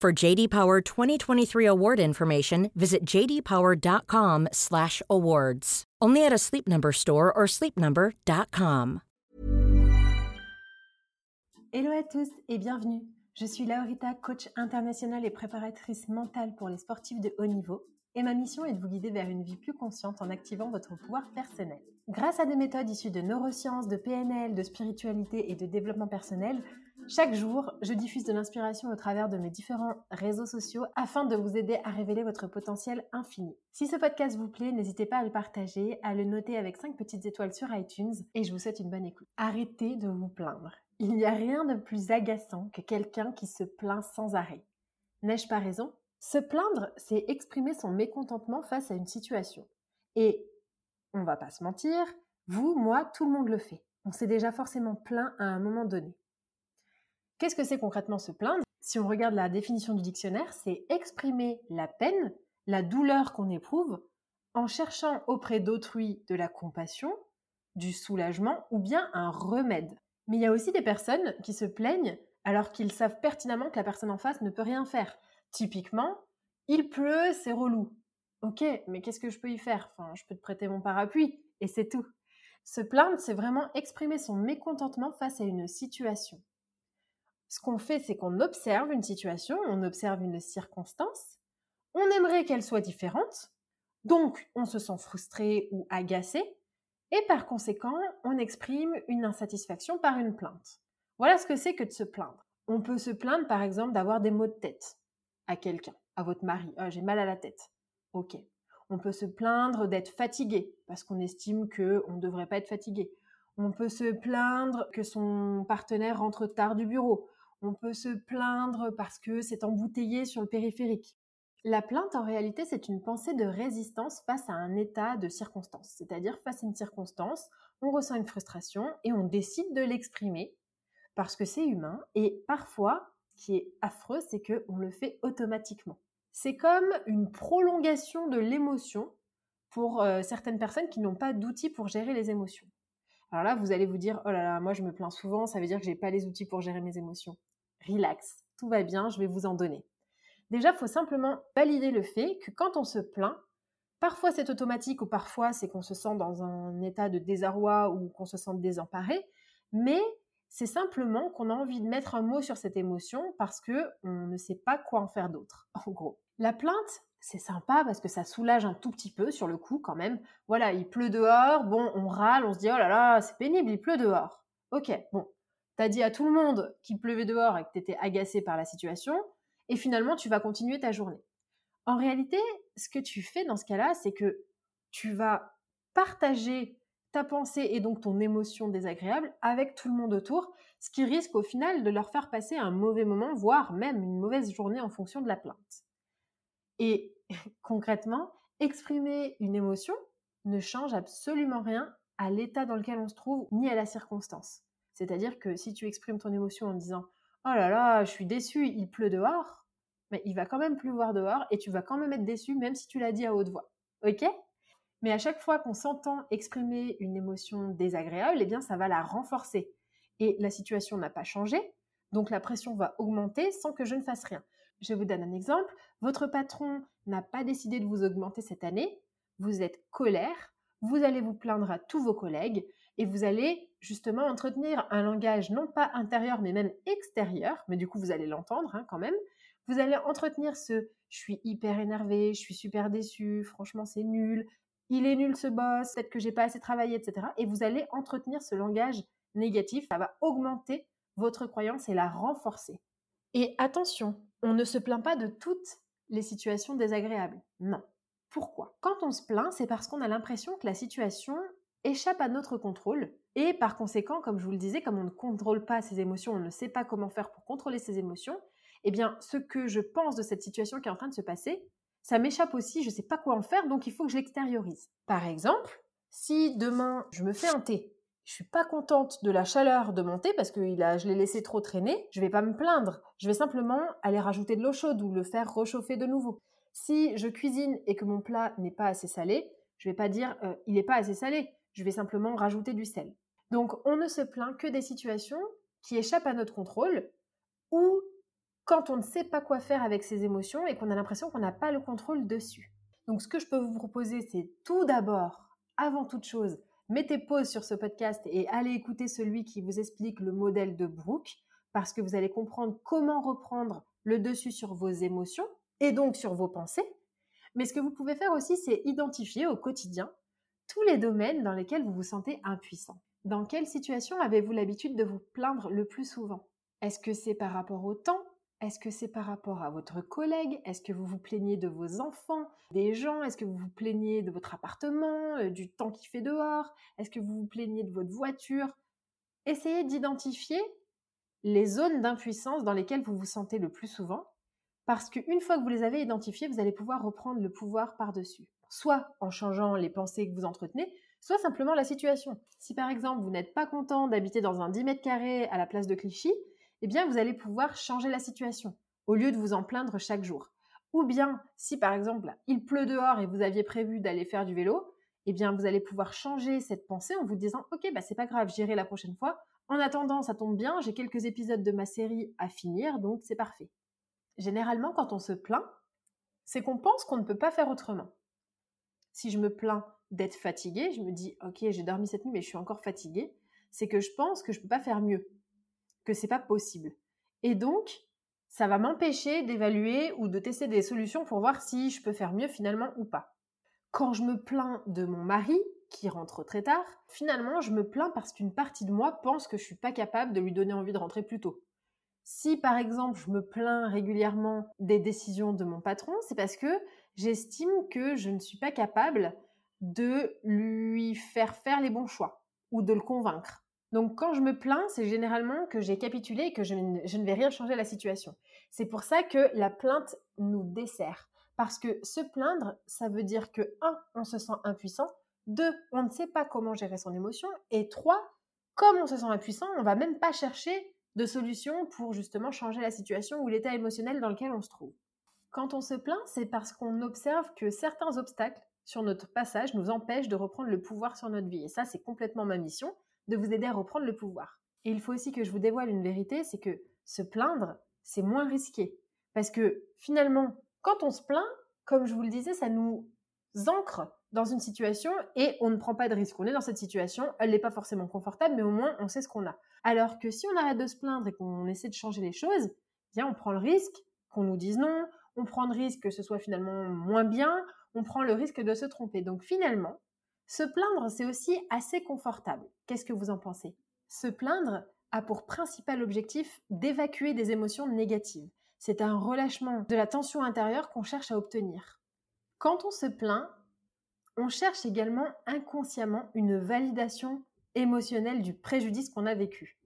For JD Power 2023 award information, visit jdpower.com/awards. Only at a Sleep Number store or sleepnumber.com. Hello à tous et bienvenue. Je suis Laurita, coach internationale et préparatrice mentale pour les sportifs de haut niveau. Et ma mission est de vous guider vers une vie plus consciente en activant votre pouvoir personnel. Grâce à des méthodes issues de neurosciences, de PNL, de spiritualité et de développement personnel, chaque jour, je diffuse de l'inspiration au travers de mes différents réseaux sociaux afin de vous aider à révéler votre potentiel infini. Si ce podcast vous plaît, n'hésitez pas à le partager, à le noter avec 5 petites étoiles sur iTunes et je vous souhaite une bonne écoute. Arrêtez de vous plaindre. Il n'y a rien de plus agaçant que quelqu'un qui se plaint sans arrêt. N'ai-je pas raison? Se plaindre, c'est exprimer son mécontentement face à une situation. Et, on va pas se mentir, vous, moi, tout le monde le fait. On s'est déjà forcément plaint à un moment donné. Qu'est-ce que c'est concrètement se plaindre? Si on regarde la définition du dictionnaire, c'est exprimer la peine, la douleur qu'on éprouve en cherchant auprès d'autrui de la compassion, du soulagement ou bien un remède. Mais il y a aussi des personnes qui se plaignent alors qu'ils savent pertinemment que la personne en face ne peut rien faire. Typiquement, il pleut, c'est relou. Ok, mais qu'est-ce que je peux y faire? Je peux te prêter mon parapluie et c'est tout. Se plaindre, c'est vraiment exprimer son mécontentement face à une situation. Ce qu'on fait, c'est qu'on observe une situation, on observe une circonstance, on aimerait qu'elle soit différente, donc on se sent frustré ou agacé, et par conséquent, on exprime une insatisfaction par une plainte. Voilà ce que c'est que de se plaindre. On peut se plaindre par exemple d'avoir des maux de tête à quelqu'un, à votre mari. Ah, j'ai mal à la tête. Ok. On peut se plaindre d'être fatigué parce qu'on estime qu'on ne devrait pas être fatigué. On peut se plaindre que son partenaire rentre tard du bureau. On peut se plaindre parce que c'est embouteillé sur le périphérique. La plainte, en réalité, c'est une pensée de résistance face à un état de circonstance. C'est-à-dire, face à une circonstance, on ressent une frustration et on décide de l'exprimer parce que c'est humain. Et parfois, ce qui est affreux, c'est qu'on le fait automatiquement. C'est comme une prolongation de l'émotion pour euh, certaines personnes qui n'ont pas d'outils pour gérer les émotions. Alors là, vous allez vous dire, oh là là, moi je me plains souvent, ça veut dire que j'ai pas les outils pour gérer mes émotions. Relax, tout va bien, je vais vous en donner. Déjà, il faut simplement valider le fait que quand on se plaint, parfois c'est automatique ou parfois c'est qu'on se sent dans un état de désarroi ou qu'on se sent désemparé, mais c'est simplement qu'on a envie de mettre un mot sur cette émotion parce que on ne sait pas quoi en faire d'autre, en gros. La plainte, c'est sympa parce que ça soulage un tout petit peu sur le coup quand même. Voilà, il pleut dehors, bon, on râle, on se dit oh là là, c'est pénible, il pleut dehors. Ok, bon, t'as dit à tout le monde qu'il pleuvait dehors et que t'étais agacé par la situation, et finalement tu vas continuer ta journée. En réalité, ce que tu fais dans ce cas-là, c'est que tu vas partager ta pensée et donc ton émotion désagréable avec tout le monde autour, ce qui risque au final de leur faire passer un mauvais moment, voire même une mauvaise journée en fonction de la plainte. Et concrètement, exprimer une émotion ne change absolument rien à l'état dans lequel on se trouve, ni à la circonstance. C'est-à-dire que si tu exprimes ton émotion en disant Oh là là, je suis déçu, il pleut dehors, mais il va quand même pleuvoir dehors et tu vas quand même être déçu même si tu l'as dit à haute voix. OK? Mais à chaque fois qu'on s'entend exprimer une émotion désagréable, eh bien ça va la renforcer. Et la situation n'a pas changé, donc la pression va augmenter sans que je ne fasse rien. Je vous donne un exemple. Votre patron n'a pas décidé de vous augmenter cette année. Vous êtes colère. Vous allez vous plaindre à tous vos collègues et vous allez justement entretenir un langage non pas intérieur mais même extérieur, mais du coup vous allez l'entendre hein, quand même. Vous allez entretenir ce je suis hyper énervé, je suis super déçu, franchement c'est nul, il est nul ce boss, peut-être que j'ai pas assez travaillé, etc. Et vous allez entretenir ce langage négatif, ça va augmenter votre croyance et la renforcer. Et attention, on ne se plaint pas de toutes les situations désagréables. Non. Pourquoi? Quand on se plaint, c'est parce qu'on a l'impression que la situation échappe à notre contrôle. Et par conséquent, comme je vous le disais, comme on ne contrôle pas ses émotions, on ne sait pas comment faire pour contrôler ses émotions, eh bien, ce que je pense de cette situation qui est en train de se passer, ça m'échappe aussi, je ne sais pas quoi en faire, donc il faut que je l'extériorise. Par exemple, si demain je me fais un thé je suis pas contente de la chaleur de mon thé parce que je l'ai laissé trop traîner, je vais pas me plaindre. Je vais simplement aller rajouter de l'eau chaude ou le faire réchauffer de nouveau. Si je cuisine et que mon plat n'est pas assez salé, je vais pas dire euh, il n'est pas assez salé. Je vais simplement rajouter du sel. Donc on ne se plaint que des situations qui échappent à notre contrôle ou quand on ne sait pas quoi faire avec ses émotions et qu'on a l'impression qu'on n'a pas le contrôle dessus. Donc ce que je peux vous proposer, c'est tout d'abord, avant toute chose, mettez pause sur ce podcast et allez écouter celui qui vous explique le modèle de Brooke, parce que vous allez comprendre comment reprendre le dessus sur vos émotions et donc sur vos pensées. Mais ce que vous pouvez faire aussi, c'est identifier au quotidien tous les domaines dans lesquels vous vous sentez impuissant. Dans quelle situation avez-vous l'habitude de vous plaindre le plus souvent? Est-ce que c'est par rapport au temps? Est-ce que c'est par rapport à votre collègue? Est-ce que vous vous plaignez de vos enfants, des gens? Est-ce que vous vous plaignez de votre appartement, euh, du temps qui fait dehors? Est-ce que vous vous plaignez de votre voiture? Essayez d'identifier les zones d'impuissance dans lesquelles vous vous sentez le plus souvent, parce qu'une fois que vous les avez identifiées, vous allez pouvoir reprendre le pouvoir par-dessus. Soit en changeant les pensées que vous entretenez, soit simplement la situation. Si par exemple vous n'êtes pas content d'habiter dans un 10 mètres carrés à la place de Clichy, eh bien, vous allez pouvoir changer la situation au lieu de vous en plaindre chaque jour. Ou bien, si par exemple, il pleut dehors et vous aviez prévu d'aller faire du vélo, eh bien, vous allez pouvoir changer cette pensée en vous disant, OK, bah, c'est pas grave, j'irai la prochaine fois. En attendant, ça tombe bien, j'ai quelques épisodes de ma série à finir, donc c'est parfait. Généralement, quand on se plaint, c'est qu'on pense qu'on ne peut pas faire autrement. Si je me plains d'être fatiguée, je me dis, OK, j'ai dormi cette nuit, mais je suis encore fatiguée, c'est que je pense que je ne peux pas faire mieux que c'est pas possible. Et donc, ça va m'empêcher d'évaluer ou de tester des solutions pour voir si je peux faire mieux finalement ou pas. Quand je me plains de mon mari, qui rentre très tard, finalement, je me plains parce qu'une partie de moi pense que je suis pas capable de lui donner envie de rentrer plus tôt. Si par exemple, je me plains régulièrement des décisions de mon patron, c'est parce que j'estime que je ne suis pas capable de lui faire faire les bons choix ou de le convaincre. Donc quand je me plains, c'est généralement que j'ai capitulé et que je ne, vais rien changer à la situation. C'est pour ça que la plainte nous dessert. Parce que se plaindre, ça veut dire que, un, on se sent impuissant, deux, on ne sait pas comment gérer son émotion, et trois, comme on se sent impuissant, on va même pas chercher de solution pour justement changer la situation ou l'état émotionnel dans lequel on se trouve. Quand on se plaint, c'est parce qu'on observe que certains obstacles sur notre passage nous empêchent de reprendre le pouvoir sur notre vie. Et ça, c'est complètement ma mission de vous aider à reprendre le pouvoir. Et il faut aussi que je vous dévoile une vérité, c'est que se plaindre, c'est moins risqué. Parce que finalement, quand on se plaint, comme je vous le disais, ça nous ancre dans une situation et on ne prend pas de risque. On est dans cette situation, elle n'est pas forcément confortable, mais au moins on sait ce qu'on a. Alors que si on arrête de se plaindre et qu'on essaie de changer les choses, bien on prend le risque qu'on nous dise non, on prend le risque que ce soit finalement moins bien, on prend le risque de se tromper. Donc finalement, se plaindre, c'est aussi assez confortable. Qu'est-ce que vous en pensez? Se plaindre a pour principal objectif d'évacuer des émotions négatives. C'est un relâchement de la tension intérieure qu'on cherche à obtenir. Quand on se plaint, on cherche également inconsciemment une validation émotionnelle du préjudice qu'on a vécu.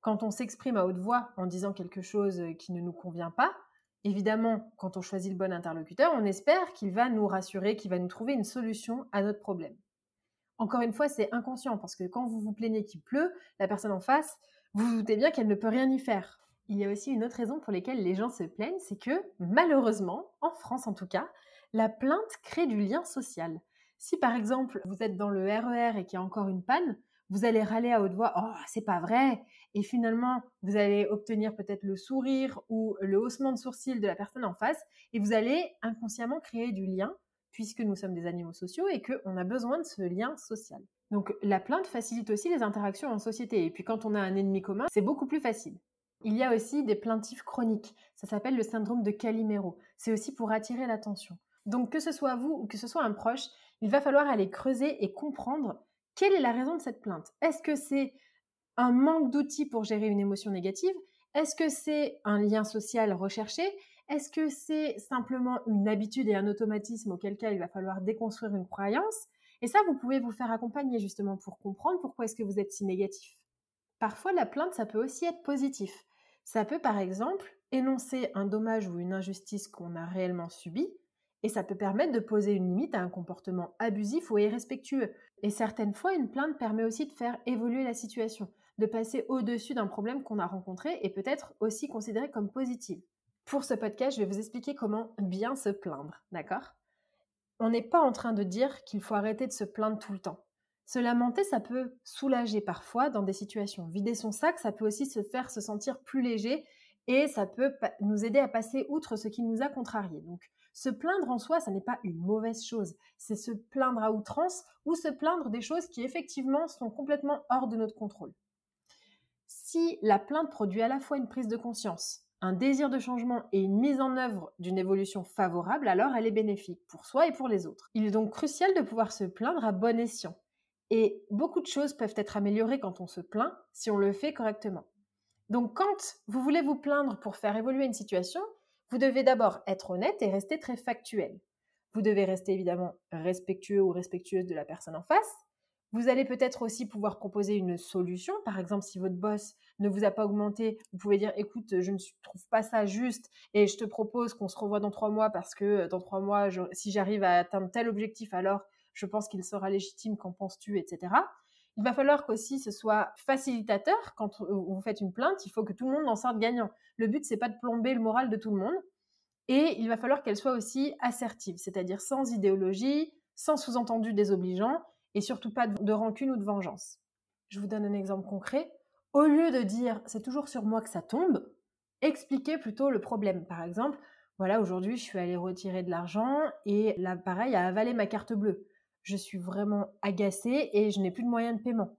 Quand on s'exprime à haute voix en disant quelque chose qui ne nous convient pas, Évidemment, quand on choisit le bon interlocuteur, on espère qu'il va nous rassurer, qu'il va nous trouver une solution à notre problème. Encore une fois, c'est inconscient parce que quand vous vous plaignez qu'il pleut, la personne en face, vous vous doutez bien qu'elle ne peut rien y faire. Il y a aussi une autre raison pour laquelle les gens se plaignent, c'est que malheureusement, en France en tout cas, la plainte crée du lien social. Si par exemple vous êtes dans le RER e et qu'il y a encore une panne, vous allez râler à haute voix "Oh, c'est pas vrai" et finalement, vous allez obtenir peut-être le sourire ou le haussement de sourcil de la personne en face et vous allez inconsciemment créer du lien puisque nous sommes des animaux sociaux et qu'on a besoin de ce lien social. Donc la plainte facilite aussi les interactions en société et puis quand on a un ennemi commun, c'est beaucoup plus facile. Il y a aussi des plaintifs chroniques. Ça s'appelle le syndrome de Calimero. C'est aussi pour attirer l'attention. Donc que ce soit vous ou que ce soit un proche, il va falloir aller creuser et comprendre quelle est la raison de cette plainte. Est-ce que c'est un manque d'outils pour gérer une émotion négative? Est-ce que c'est un lien social recherché? Est-ce que c'est simplement une habitude et un automatisme auquel cas il va falloir déconstruire une croyance? Et ça, vous pouvez vous faire accompagner justement pour comprendre pourquoi est-ce que vous êtes si négatif. Parfois, la plainte, ça peut aussi être positif. Ça peut par exemple énoncer un dommage ou une injustice qu'on a réellement subi, et ça peut permettre de poser une limite à un comportement abusif ou irrespectueux. Et certaines fois, une plainte permet aussi de faire évoluer la situation, de passer au-dessus d'un problème qu'on a rencontré et peut-être aussi considéré comme positif. Pour ce podcast, je vais vous expliquer comment bien se plaindre, d'accord? On n'est pas en train de dire qu'il faut arrêter de se plaindre tout le temps. Se lamenter, ça peut soulager parfois dans des situations. Vider son sac, ça peut aussi se faire se sentir plus léger et ça peut nous aider à passer outre ce qui nous a contrariés. Donc, se plaindre en soi, ça n'est pas une mauvaise chose. C'est se plaindre à outrance ou se plaindre des choses qui effectivement sont complètement hors de notre contrôle. Si la plainte produit à la fois une prise de conscience, un désir de changement et une mise en œuvre d'une évolution favorable, alors elle est bénéfique pour soi et pour les autres. Il est donc crucial de pouvoir se plaindre à bon escient. Et beaucoup de choses peuvent être améliorées quand on se plaint si on le fait correctement. Donc quand vous voulez vous plaindre pour faire évoluer une situation, vous devez d'abord être honnête et rester très factuel. Vous devez rester évidemment respectueux ou respectueuse de la personne en face. Vous allez peut-être aussi pouvoir proposer une solution. Par exemple, si votre boss ne vous a pas augmenté, vous pouvez dire écoute, je ne trouve pas ça juste et je te propose qu'on se revoie dans trois mois parce que dans trois mois, si j'arrive à atteindre tel objectif, alors je pense qu'il sera légitime, qu'en penses-tu, etc. Il va falloir qu'aussi ce soit facilitateur quand vous faites une plainte. Il faut que tout le monde en sorte gagnant. Le but, c'est pas de plomber le moral de tout le monde. Et il va falloir qu'elle soit aussi assertive, c'est-à-dire sans idéologie, sans sous-entendu désobligeant et surtout pas de rancune ou de vengeance. Je vous donne un exemple concret. Au lieu de dire c'est toujours sur moi que ça tombe, expliquez plutôt le problème. Par exemple, voilà, aujourd'hui, je suis allée retirer de l'argent et l'appareil a avalé ma carte bleue je suis vraiment agacée et je n'ai plus de moyens de paiement.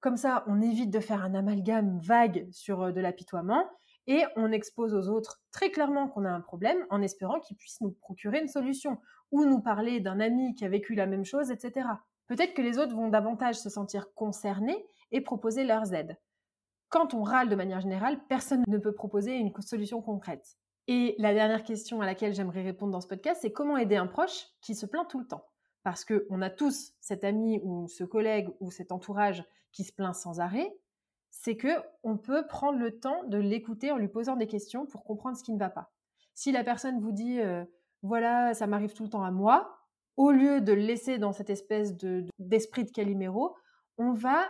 Comme ça, on évite de faire un amalgame vague sur de l'apitoiement et on expose aux autres très clairement qu'on a un problème en espérant qu'ils puissent nous procurer une solution ou nous parler d'un ami qui a vécu la même chose, etc. Peut-être que les autres vont davantage se sentir concernés et proposer leurs aides. Quand on râle de manière générale, personne ne peut proposer une solution concrète. Et la dernière question à laquelle j'aimerais répondre dans ce podcast, c'est comment aider un proche qui se plaint tout le temps? Parce qu'on a tous cet ami ou ce collègue ou cet entourage qui se plaint sans arrêt, c'est que on peut prendre le temps de l'écouter en lui posant des questions pour comprendre ce qui ne va pas. Si la personne vous dit euh, voilà, ça m'arrive tout le temps à moi, au lieu de le laisser dans cette espèce de, d'esprit de Calimero, on va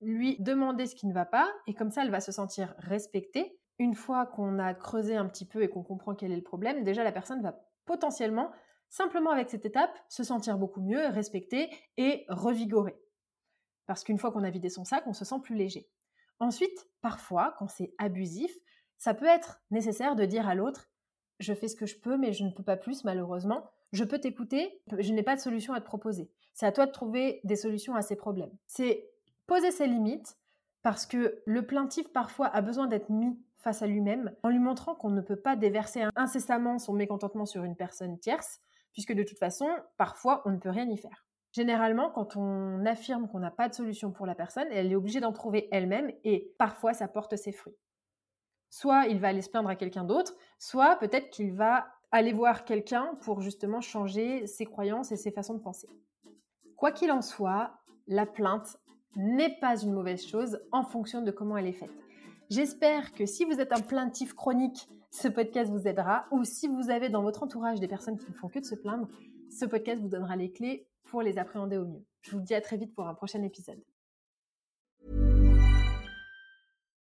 lui demander ce qui ne va pas et comme ça elle va se sentir respectée. Une fois qu'on a creusé un petit peu et qu'on comprend quel est le problème, déjà la personne va potentiellement simplement avec cette étape, se sentir beaucoup mieux, respecté et revigoré. Parce qu'une fois qu'on a vidé son sac, on se sent plus léger. Ensuite, parfois, quand c'est abusif, ça peut être nécessaire de dire à l'autre je fais ce que je peux, mais je ne peux pas plus, malheureusement. Je peux t'écouter, je n'ai pas de solution à te proposer. C'est à toi de trouver des solutions à ces problèmes. C'est poser ses limites, parce que le plaintif parfois a besoin d'être mis face à lui-même, en lui montrant qu'on ne peut pas déverser incessamment son mécontentement sur une personne tierce, puisque de toute façon, parfois, on ne peut rien y faire. Généralement, quand on affirme qu'on n'a pas de solution pour la personne, elle est obligée d'en trouver elle-même et parfois ça porte ses fruits. Soit il va aller se plaindre à quelqu'un d'autre, soit peut-être qu'il va aller voir quelqu'un pour justement changer ses croyances et ses façons de penser. Quoi qu'il en soit, la plainte n'est pas une mauvaise chose en fonction de comment elle est faite. J'espère que si vous êtes un plaintif chronique, ce podcast vous aidera. Ou si vous avez dans votre entourage des personnes qui ne font que de se plaindre, ce podcast vous donnera les clés pour les appréhender au mieux. Je vous dis à très vite pour un prochain épisode.